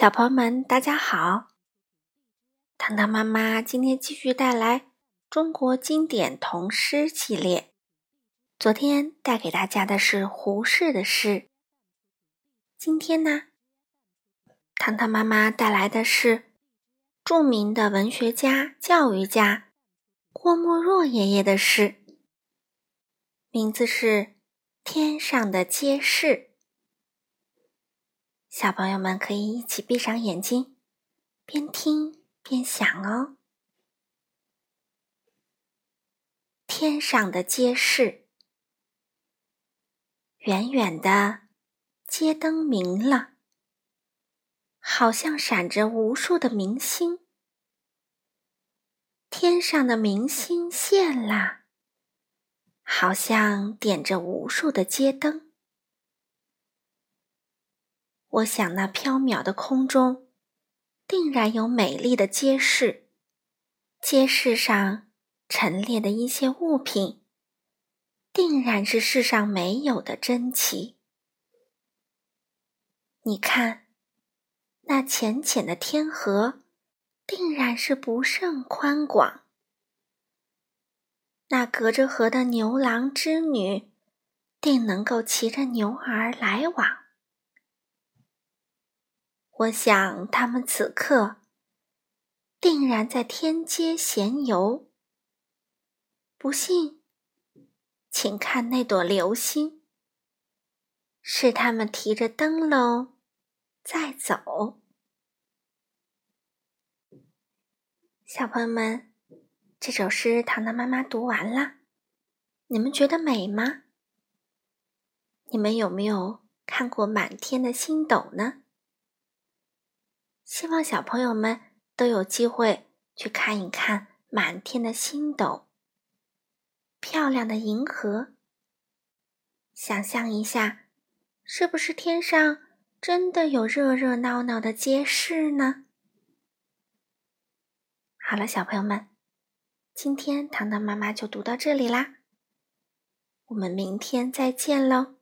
小朋友们，大家好！糖糖妈妈今天继续带来中国经典童诗系列。昨天带给大家的是胡适的诗，今天呢，糖糖妈妈带来的是著名的文学家、教育家郭沫若爷爷的诗，名字是《天上的街市》。小朋友们可以一起闭上眼睛，边听边想哦。天上的街市，远远的街灯明了，好像闪着无数的明星。天上的明星现了，好像点着无数的街灯。我想，那缥缈的空中，定然有美丽的街市。街市上陈列的一些物品，定然是世上没有的珍奇。你看，那浅浅的天河，定然是不甚宽广。那隔着河的牛郎织女，定能够骑着牛儿来往。我想，他们此刻定然在天街闲游。不信，请看那朵流星，是他们提着灯笼在走。小朋友们，这首诗糖糖妈妈读完了，你们觉得美吗？你们有没有看过满天的星斗呢？希望小朋友们都有机会去看一看满天的星斗、漂亮的银河。想象一下，是不是天上真的有热热闹闹的街市呢？好了，小朋友们，今天糖糖妈妈就读到这里啦，我们明天再见喽。